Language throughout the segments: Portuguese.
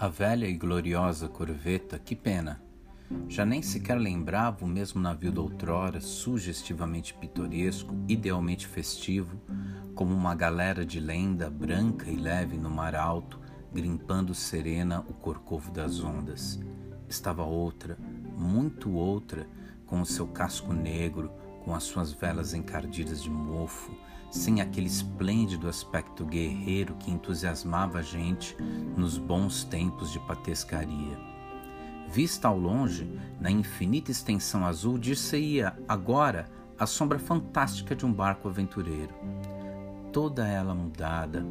A velha e gloriosa corveta, que pena! Já nem sequer lembrava o mesmo navio da outrora, sugestivamente pitoresco, idealmente festivo, como uma galera de lenda branca e leve no mar alto, grimpando serena o corcovo das ondas. Estava outra, muito outra, com o seu casco negro, com as suas velas encardidas de mofo, sem aquele esplêndido aspecto guerreiro que entusiasmava a gente nos bons tempos de patescaria. Vista ao longe, na infinita extensão azul, dir-se-ia agora a sombra fantástica de um barco aventureiro. Toda ela mudada,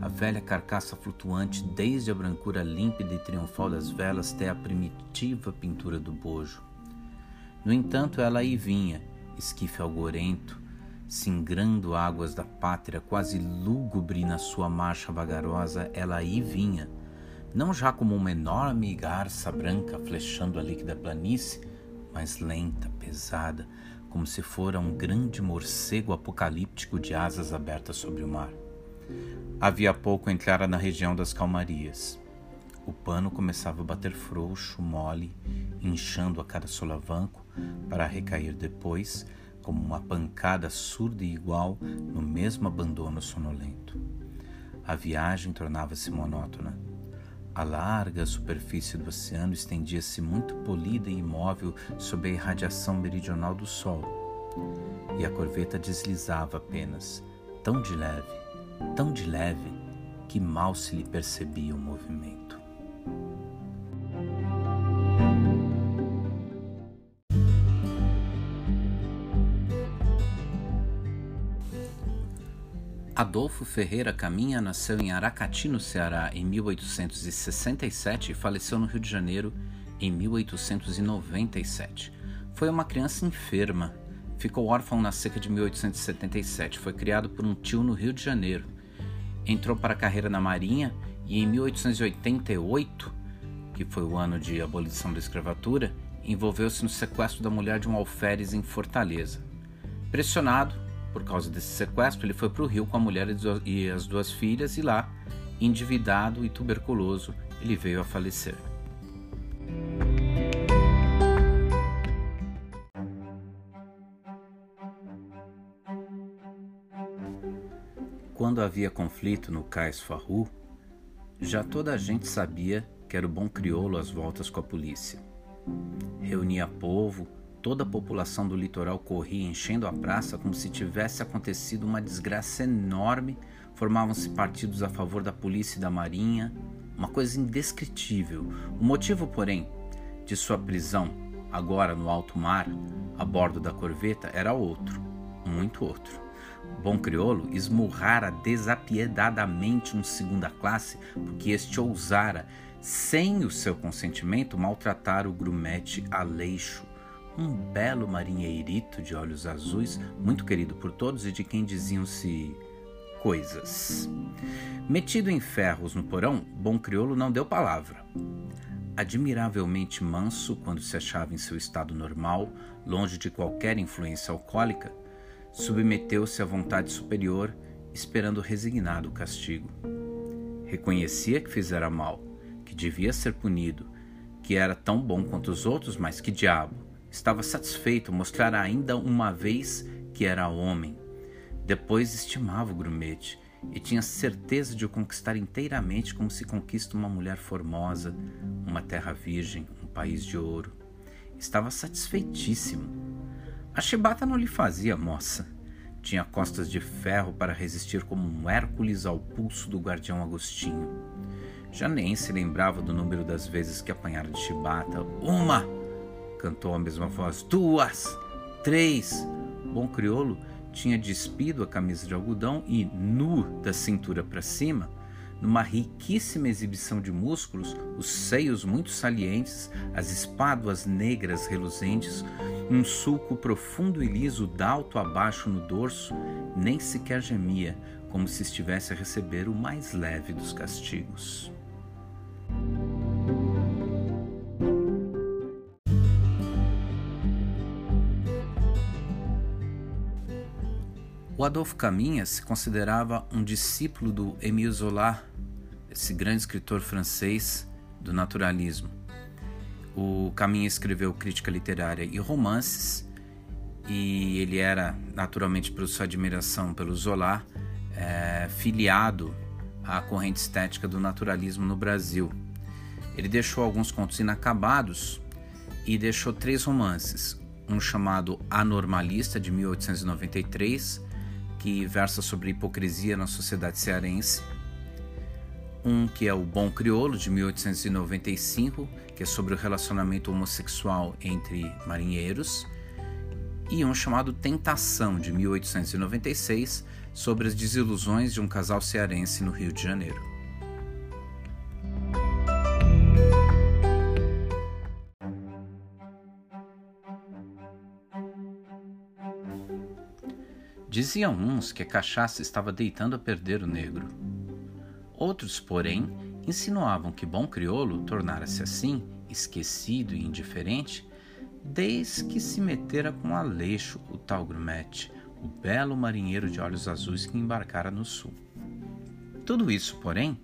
a velha carcaça flutuante desde a brancura límpida e triunfal das velas até a primitiva pintura do bojo. No entanto, ela aí vinha, esquife algorento, singrando águas da pátria, quase lúgubre na sua marcha vagarosa, ela aí vinha, não já como uma enorme garça branca flechando a líquida planície, mas lenta, pesada, como se fora um grande morcego apocalíptico de asas abertas sobre o mar. Havia pouco entrara na região das calmarias. O pano começava a bater frouxo, mole, inchando a cada solavanco, para recair depois, como uma pancada surda e igual no mesmo abandono sonolento. A viagem tornava-se monótona. A larga superfície do oceano estendia-se muito polida e imóvel sob a irradiação meridional do sol, e a corveta deslizava apenas, tão de leve, tão de leve, que mal se lhe percebia o movimento. Adolfo Ferreira Caminha nasceu em Aracati, no Ceará, em 1867 e faleceu no Rio de Janeiro em 1897. Foi uma criança enferma. Ficou órfão na seca de 1877. Foi criado por um tio no Rio de Janeiro. Entrou para a carreira na Marinha e em 1888, que foi o ano de abolição da escravatura, envolveu-se no sequestro da mulher de um alferes em Fortaleza. Pressionado, por causa desse sequestro, ele foi para o Rio com a mulher e as duas filhas e lá, endividado e tuberculoso, ele veio a falecer. Quando havia conflito no Cais Farru, já toda a gente sabia que era o bom crioulo às voltas com a polícia. Reunia povo, Toda a população do litoral corria enchendo a praça como se tivesse acontecido uma desgraça enorme. Formavam-se partidos a favor da polícia e da marinha, uma coisa indescritível. O motivo, porém, de sua prisão, agora no alto mar, a bordo da corveta, era outro, muito outro. Bom crioulo esmurrara desapiedadamente um segunda classe porque este ousara, sem o seu consentimento, maltratar o grumete Aleixo, um belo marinheirito de olhos azuis, muito querido por todos e de quem diziam-se coisas. Metido em ferros no porão, Bom Criolo não deu palavra. Admiravelmente manso quando se achava em seu estado normal, longe de qualquer influência alcoólica, submeteu-se à vontade superior, esperando resignado o castigo. Reconhecia que fizera mal, que devia ser punido, que era tão bom quanto os outros, mas que diabo! Estava satisfeito mostrar ainda uma vez que era homem. Depois estimava o grumete e tinha certeza de o conquistar inteiramente como se conquista uma mulher formosa, uma terra virgem, um país de ouro. Estava satisfeitíssimo. A chibata não lhe fazia moça. Tinha costas de ferro para resistir como um Hércules ao pulso do guardião Agostinho. Já nem se lembrava do número das vezes que apanhara de chibata. Uma! Cantou a mesma voz. Duas! Três! Bom crioulo tinha despido a camisa de algodão e, nu da cintura para cima, numa riquíssima exibição de músculos, os seios muito salientes, as espáduas negras reluzentes, um sulco profundo e liso d'alto a baixo no dorso, nem sequer gemia, como se estivesse a receber o mais leve dos castigos. Adolfo Caminha se considerava um discípulo do Émile Zola, esse grande escritor francês do naturalismo. O Caminha escreveu crítica literária e romances, e ele era, naturalmente, por sua admiração pelo Zola, é, filiado à corrente estética do naturalismo no Brasil. Ele deixou alguns contos inacabados e deixou três romances: um chamado Anormalista, de 1893, que versa sobre hipocrisia na sociedade cearense, um que é o Bom Criolo, de 1895, que é sobre o relacionamento homossexual entre marinheiros, e um chamado Tentação, de 1896, sobre as desilusões de um casal cearense no Rio de Janeiro. Diziam uns que a cachaça estava deitando a perder o negro. Outros, porém, insinuavam que bom crioulo tornara-se assim, esquecido e indiferente, desde que se metera com Aleixo, o tal grumete, o belo marinheiro de olhos azuis que embarcara no sul. Tudo isso, porém,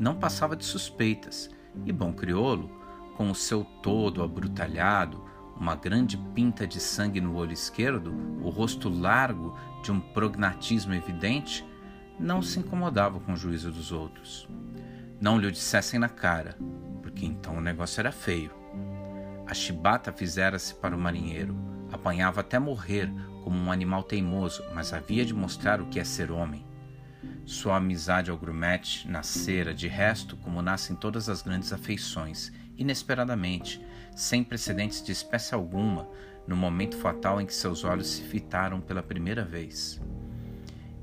não passava de suspeitas, e bom crioulo, com o seu todo abrutalhado, uma grande pinta de sangue no olho esquerdo, o rosto largo de um prognatismo evidente, não se incomodava com o juízo dos outros. Não lhe o dissessem na cara, porque então o negócio era feio. A chibata fizera-se para o marinheiro, apanhava até morrer como um animal teimoso, mas havia de mostrar o que é ser homem. Sua amizade ao grumete nascera, de resto, como nascem todas as grandes afeições, inesperadamente, sem precedentes de espécie alguma, no momento fatal em que seus olhos se fitaram pela primeira vez.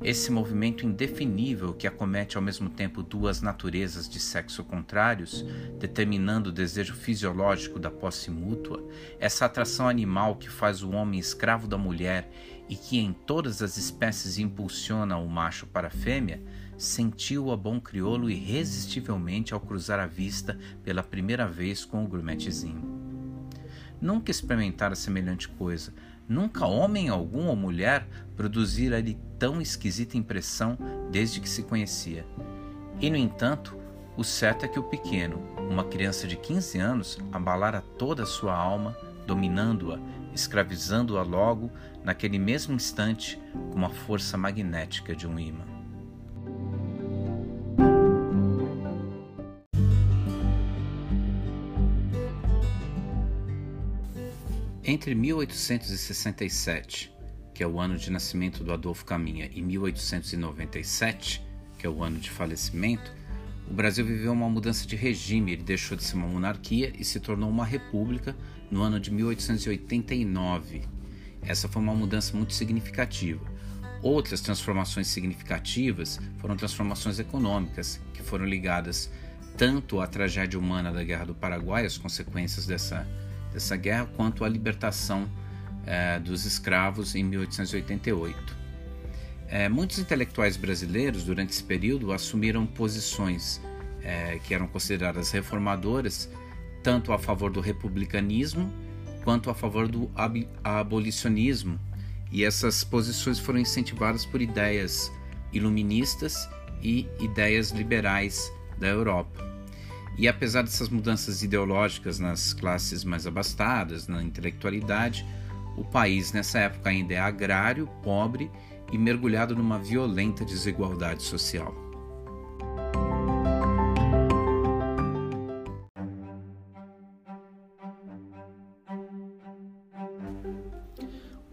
Esse movimento indefinível que acomete ao mesmo tempo duas naturezas de sexo contrários, determinando o desejo fisiológico da posse mútua, essa atração animal que faz o homem escravo da mulher e que em todas as espécies impulsiona o macho para a fêmea, sentiu a bom crioulo irresistivelmente ao cruzar a vista pela primeira vez com o grumetezinho. Nunca experimentara semelhante coisa, nunca homem algum ou mulher produzira-lhe tão esquisita impressão desde que se conhecia. E, no entanto, o certo é que o pequeno, uma criança de 15 anos, abalara toda a sua alma, dominando-a, escravizando-a logo, naquele mesmo instante, com a força magnética de um imã. Entre 1867, que é o ano de nascimento do Adolfo Caminha, e 1897, que é o ano de falecimento, o Brasil viveu uma mudança de regime. Ele deixou de ser uma monarquia e se tornou uma república no ano de 1889. Essa foi uma mudança muito significativa. Outras transformações significativas foram transformações econômicas, que foram ligadas tanto à tragédia humana da Guerra do Paraguai, as consequências dessa dessa guerra quanto à libertação é, dos escravos em 1888. É, muitos intelectuais brasileiros durante esse período assumiram posições é, que eram consideradas reformadoras, tanto a favor do republicanismo quanto a favor do ab abolicionismo, e essas posições foram incentivadas por ideias iluministas e ideias liberais da Europa. E apesar dessas mudanças ideológicas nas classes mais abastadas, na intelectualidade, o país nessa época ainda é agrário, pobre e mergulhado numa violenta desigualdade social.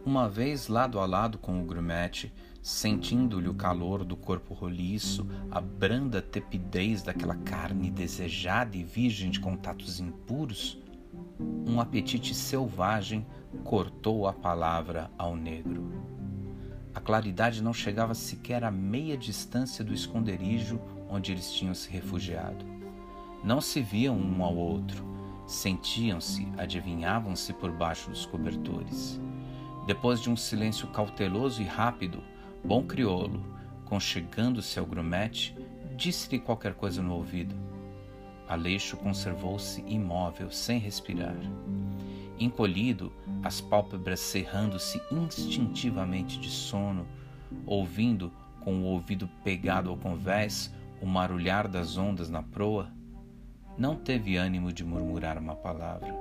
Uma vez lado a lado com o grumete, sentindo-lhe o calor do corpo roliço, a branda tepidez daquela carne desejada e virgem de contatos impuros, um apetite selvagem cortou a palavra ao negro. A claridade não chegava sequer a meia distância do esconderijo onde eles tinham se refugiado. Não se viam um ao outro, sentiam-se, adivinhavam-se por baixo dos cobertores. Depois de um silêncio cauteloso e rápido, Bom crioulo, conchegando-se ao grumete, disse-lhe qualquer coisa no ouvido. Aleixo conservou-se imóvel, sem respirar. Encolhido, as pálpebras cerrando-se instintivamente de sono, ouvindo, com o ouvido pegado ao convés, o marulhar das ondas na proa, não teve ânimo de murmurar uma palavra.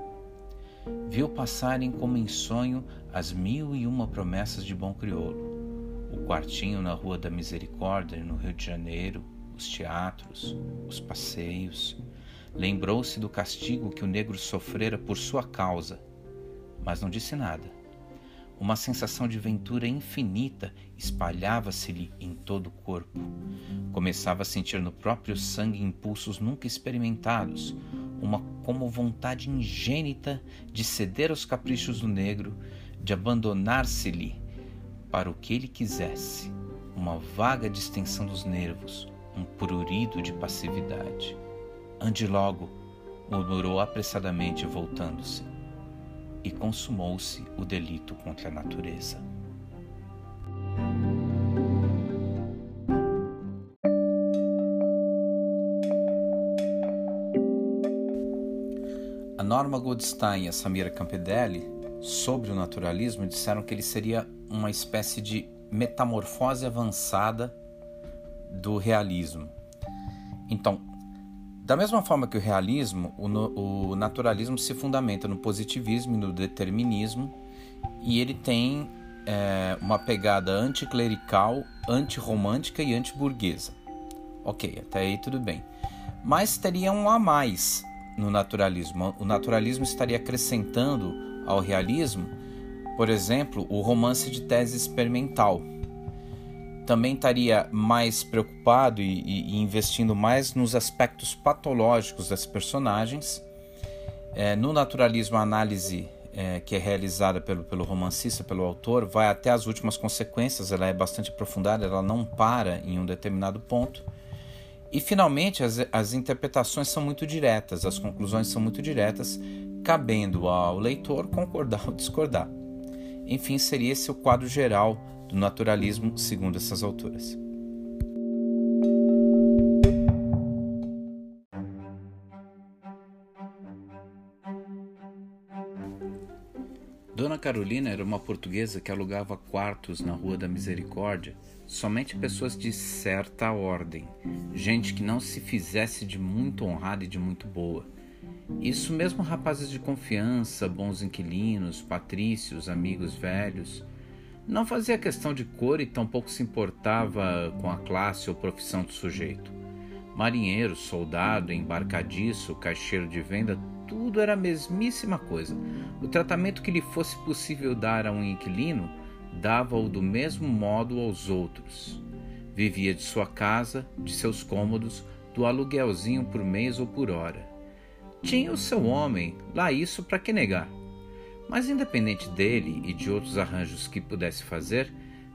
Viu passarem como em sonho as mil e uma promessas de bom crioulo. O quartinho na Rua da Misericórdia, no Rio de Janeiro, os teatros, os passeios. Lembrou-se do castigo que o negro sofrera por sua causa, mas não disse nada. Uma sensação de ventura infinita espalhava-se-lhe em todo o corpo. Começava a sentir no próprio sangue impulsos nunca experimentados, uma como vontade ingênita de ceder aos caprichos do negro, de abandonar-se-lhe para o que ele quisesse, uma vaga distensão dos nervos, um prurido de passividade. Ande logo, murmurou apressadamente, voltando-se e consumou-se o delito contra a natureza. A Norma Goldstein e a Samira Campedelli, sobre o naturalismo, disseram que ele seria uma espécie de metamorfose avançada do realismo. Então, da mesma forma que o realismo, o, o naturalismo se fundamenta no positivismo e no determinismo, e ele tem é, uma pegada anticlerical, antirromântica e antiburguesa. Ok, até aí tudo bem. Mas teria um a mais no naturalismo. O naturalismo estaria acrescentando ao realismo, por exemplo, o romance de tese experimental também estaria mais preocupado e, e, investindo mais nos aspectos patológicos das personagens. É, no naturalismo, a análise é, que é realizada pelo, pelo romancista, pelo autor, vai até as últimas consequências, ela é bastante aprofundada, ela não para em um determinado ponto. E finalmente, as, as interpretações são muito diretas, as conclusões são muito diretas, cabendo ao leitor concordar ou discordar. Enfim, seria esse o quadro geral do naturalismo, segundo essas autoras. Dona Carolina era uma portuguesa que alugava quartos na Rua da Misericórdia somente pessoas de certa ordem, gente que não se fizesse de muito honrada e de muito boa. Isso mesmo rapazes de confiança, bons inquilinos, patrícios, amigos velhos. Não fazia questão de cor e tampouco se importava com a classe ou profissão do sujeito. Marinheiro, soldado, embarcadiço, caixeiro de venda, tudo era a mesmíssima coisa. O tratamento que lhe fosse possível dar a um inquilino, dava-o do mesmo modo aos outros. Vivia de sua casa, de seus cômodos, do aluguelzinho por mês ou por hora. Tinha o seu homem, lá isso para que negar. Mas, independente dele e de outros arranjos que pudesse fazer,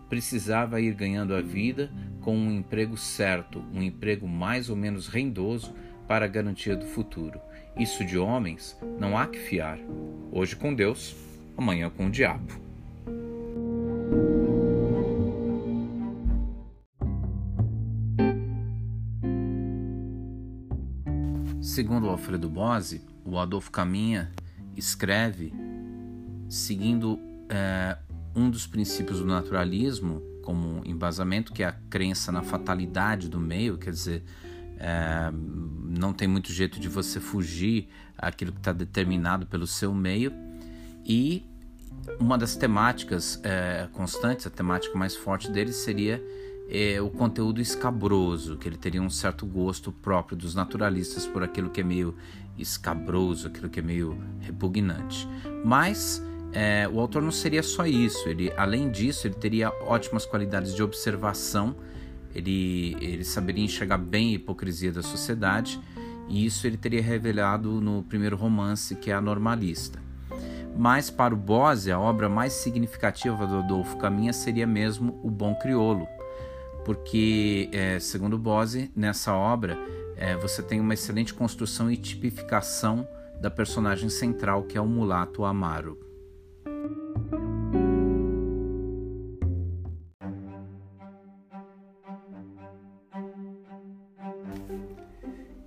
precisava ir ganhando a vida com um emprego certo, um emprego mais ou menos rendoso para a garantia do futuro. Isso de homens não há que fiar. Hoje com Deus, amanhã com o diabo. Segundo Alfredo Bose, o Adolfo Caminha escreve seguindo é, um dos princípios do naturalismo como embasamento, que é a crença na fatalidade do meio, quer dizer, é, não tem muito jeito de você fugir aquilo que está determinado pelo seu meio. E uma das temáticas é, constantes, a temática mais forte dele seria é, o conteúdo escabroso, que ele teria um certo gosto próprio dos naturalistas por aquilo que é meio escabroso, aquilo que é meio repugnante. Mas é, o autor não seria só isso, ele, além disso, ele teria ótimas qualidades de observação, ele, ele saberia enxergar bem a hipocrisia da sociedade, e isso ele teria revelado no primeiro romance, que é a Normalista. Mas para o Bose, a obra mais significativa do Adolfo Caminha seria mesmo O Bom Criolo, porque, é, segundo Bose, nessa obra é, você tem uma excelente construção e tipificação da personagem central, que é o mulato Amaro.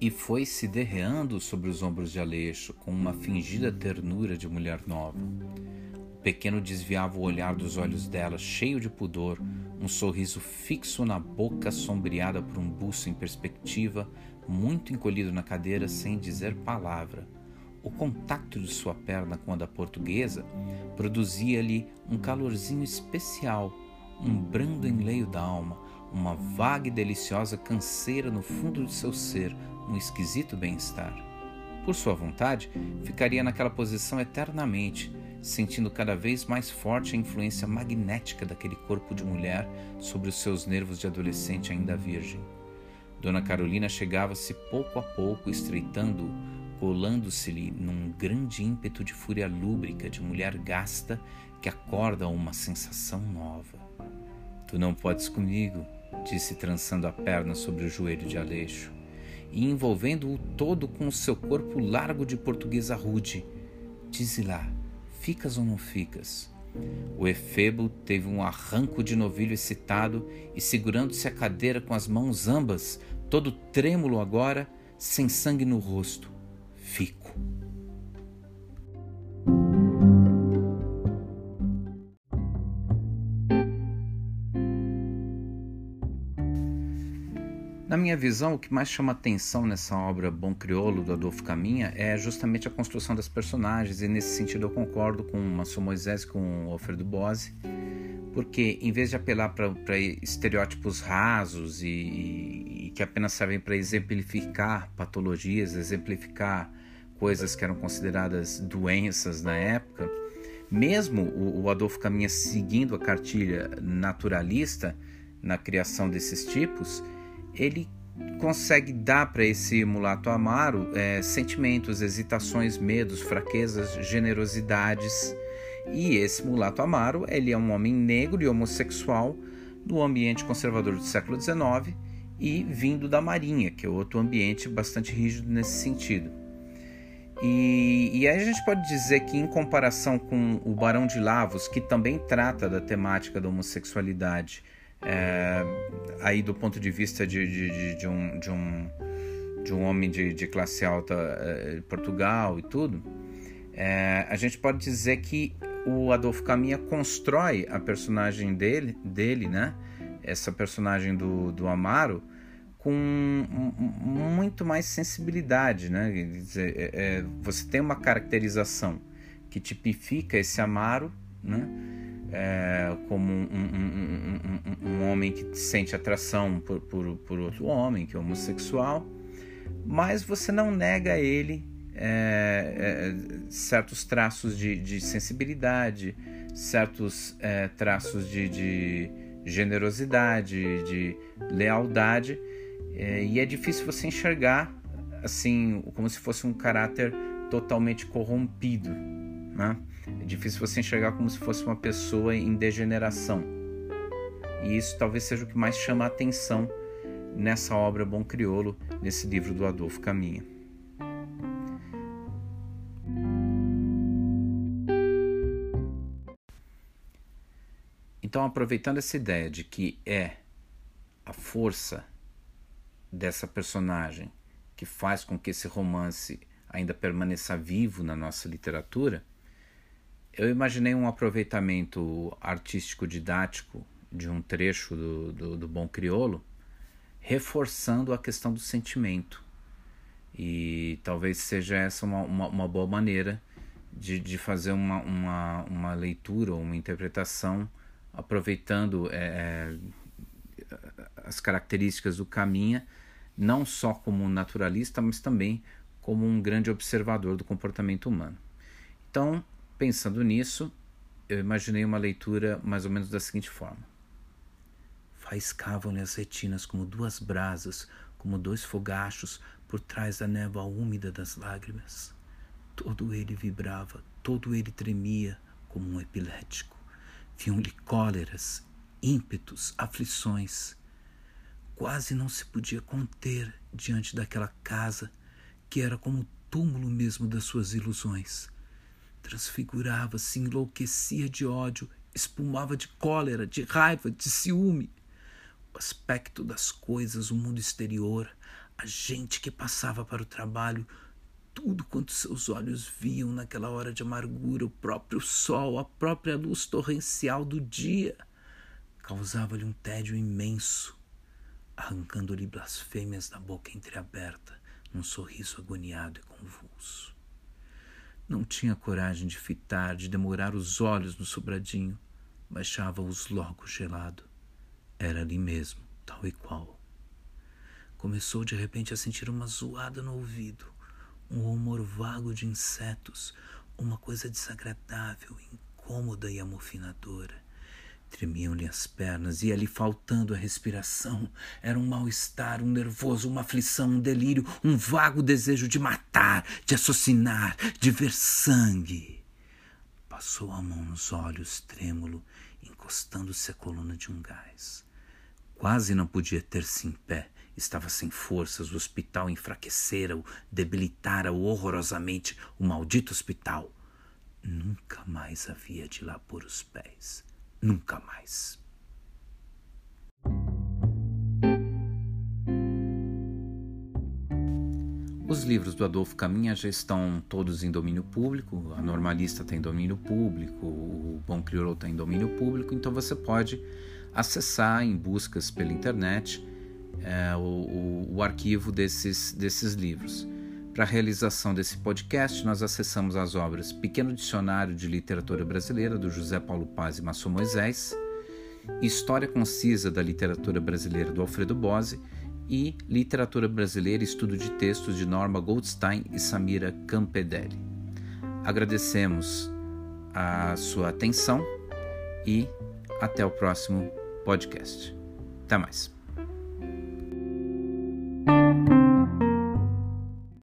e foi se derreando sobre os ombros de Aleixo com uma fingida ternura de mulher nova. O pequeno desviava o olhar dos olhos dela, cheio de pudor, um sorriso fixo na boca sombreada por um buço em perspectiva, muito encolhido na cadeira sem dizer palavra. O contato de sua perna com a da portuguesa produzia-lhe um calorzinho especial, um brando enleio da alma, uma vaga e deliciosa canseira no fundo de seu ser, um esquisito bem-estar. Por sua vontade, ficaria naquela posição eternamente, sentindo cada vez mais forte a influência magnética daquele corpo de mulher sobre os seus nervos de adolescente ainda virgem. Dona Carolina chegava-se pouco a pouco, estreitando-o, colando-se-lhe num grande ímpeto de fúria lúbrica de mulher gasta que acorda a uma sensação nova. Tu não podes comigo, disse trançando a perna sobre o joelho de Aleixo e envolvendo-o todo com o seu corpo largo de portuguesa rude. Dize lá, ficas ou não ficas? O efebo teve um arranco de novilho excitado e, segurando-se a cadeira com as mãos ambas, todo trêmulo agora, sem sangue no rosto, fico. Minha visão, o que mais chama atenção nessa obra Bom Criolo do Adolfo Caminha é justamente a construção das personagens, e nesse sentido eu concordo com Maçom Moisés e com Alfredo Bose, porque em vez de apelar para estereótipos rasos e, e, que apenas servem para exemplificar patologias, exemplificar coisas que eram consideradas doenças na época, mesmo o, o Adolfo Caminha seguindo a cartilha naturalista na criação desses tipos, ele consegue dar para esse mulato amaro é, sentimentos, hesitações, medos, fraquezas, generosidades. E esse mulato amaro ele é um homem negro e homossexual no ambiente conservador do século XIX e vindo da Marinha, que é outro ambiente bastante rígido nesse sentido. E, e aí a gente pode dizer que, em comparação com o Barão de Lavos, que também trata da temática da homossexualidade, é, aí do ponto de vista de, de, de, de, um, de, um, de um homem de, de classe alta é, Portugal e tudo, é, a gente pode dizer que o Adolfo Caminha constrói a personagem dele, dele né? essa personagem do, do Amaro, com muito mais sensibilidade. Né? Dizer, é, é, você tem uma caracterização que tipifica esse Amaro, né? É, como um, um, um, um, homem que sente atração por, por, por, outro homem, que é homossexual, mas você não nega a ele é, é, certos traços de, de, sensibilidade, certos é, traços de, de, generosidade, de lealdade, é, e é difícil você enxergar assim como se fosse um caráter totalmente corrompido, né? É difícil você enxergar como se fosse uma pessoa em degeneração. E isso talvez seja o que mais chama a atenção nessa obra Bom Criolo, nesse livro do Adolfo Caminha. Então, aproveitando essa ideia de que é a força dessa personagem que faz com que esse romance ainda permaneça vivo na nossa literatura, eu imaginei um aproveitamento artístico didático de um trecho do, do, do Bom Criolo, reforçando a questão do sentimento. E talvez seja essa uma, uma, uma boa maneira de, de fazer uma, uma, uma leitura ou uma interpretação aproveitando é, é, as características do Caminha, não só como naturalista, mas também como um grande observador do comportamento humano. Então, Pensando nisso, eu imaginei uma leitura mais ou menos da seguinte forma: Faiscavam-lhe as retinas como duas brasas, como dois fogachos por trás da névoa úmida das lágrimas. Todo ele vibrava, todo ele tremia como um epilético. Viam-lhe cóleras, ímpetos, aflições. Quase não se podia conter diante daquela casa que era como o túmulo mesmo das suas ilusões transfigurava-se, enlouquecia de ódio, espumava de cólera, de raiva, de ciúme. O aspecto das coisas, o mundo exterior, a gente que passava para o trabalho, tudo quanto seus olhos viam naquela hora de amargura, o próprio sol, a própria luz torrencial do dia, causava-lhe um tédio imenso, arrancando-lhe blasfêmias da boca entreaberta num sorriso agoniado e convulso. Não tinha coragem de fitar, de demorar os olhos no sobradinho, baixava-os logo gelado. Era ali mesmo, tal e qual. Começou de repente a sentir uma zoada no ouvido, um rumor vago de insetos, uma coisa desagradável, incômoda e amofinadora. Tremiam-lhe as pernas, ia-lhe faltando a respiração. Era um mal-estar, um nervoso, uma aflição, um delírio, um vago desejo de matar, de assassinar, de ver sangue. Passou a mão nos olhos, trêmulo, encostando-se à coluna de um gás. Quase não podia ter-se em pé. Estava sem forças, o hospital enfraquecera-o, debilitara-o horrorosamente, o maldito hospital. Nunca mais havia de lá pôr os pés nunca mais. Os livros do Adolfo Caminha já estão todos em domínio público, a Normalista está em domínio público, o Bom Crioulo está em domínio público, então você pode acessar em buscas pela internet é, o, o, o, arquivo desses, desses livros. Para a realização desse podcast, nós acessamos as obras Pequeno Dicionário de Literatura Brasileira, do José Paulo Paz e Massou Moisés, História Concisa da Literatura Brasileira, do Alfredo Bose, e Literatura Brasileira Estudo de Textos de Norma Goldstein e Samira Campedelli. Agradecemos a sua atenção e até o próximo podcast. Até mais.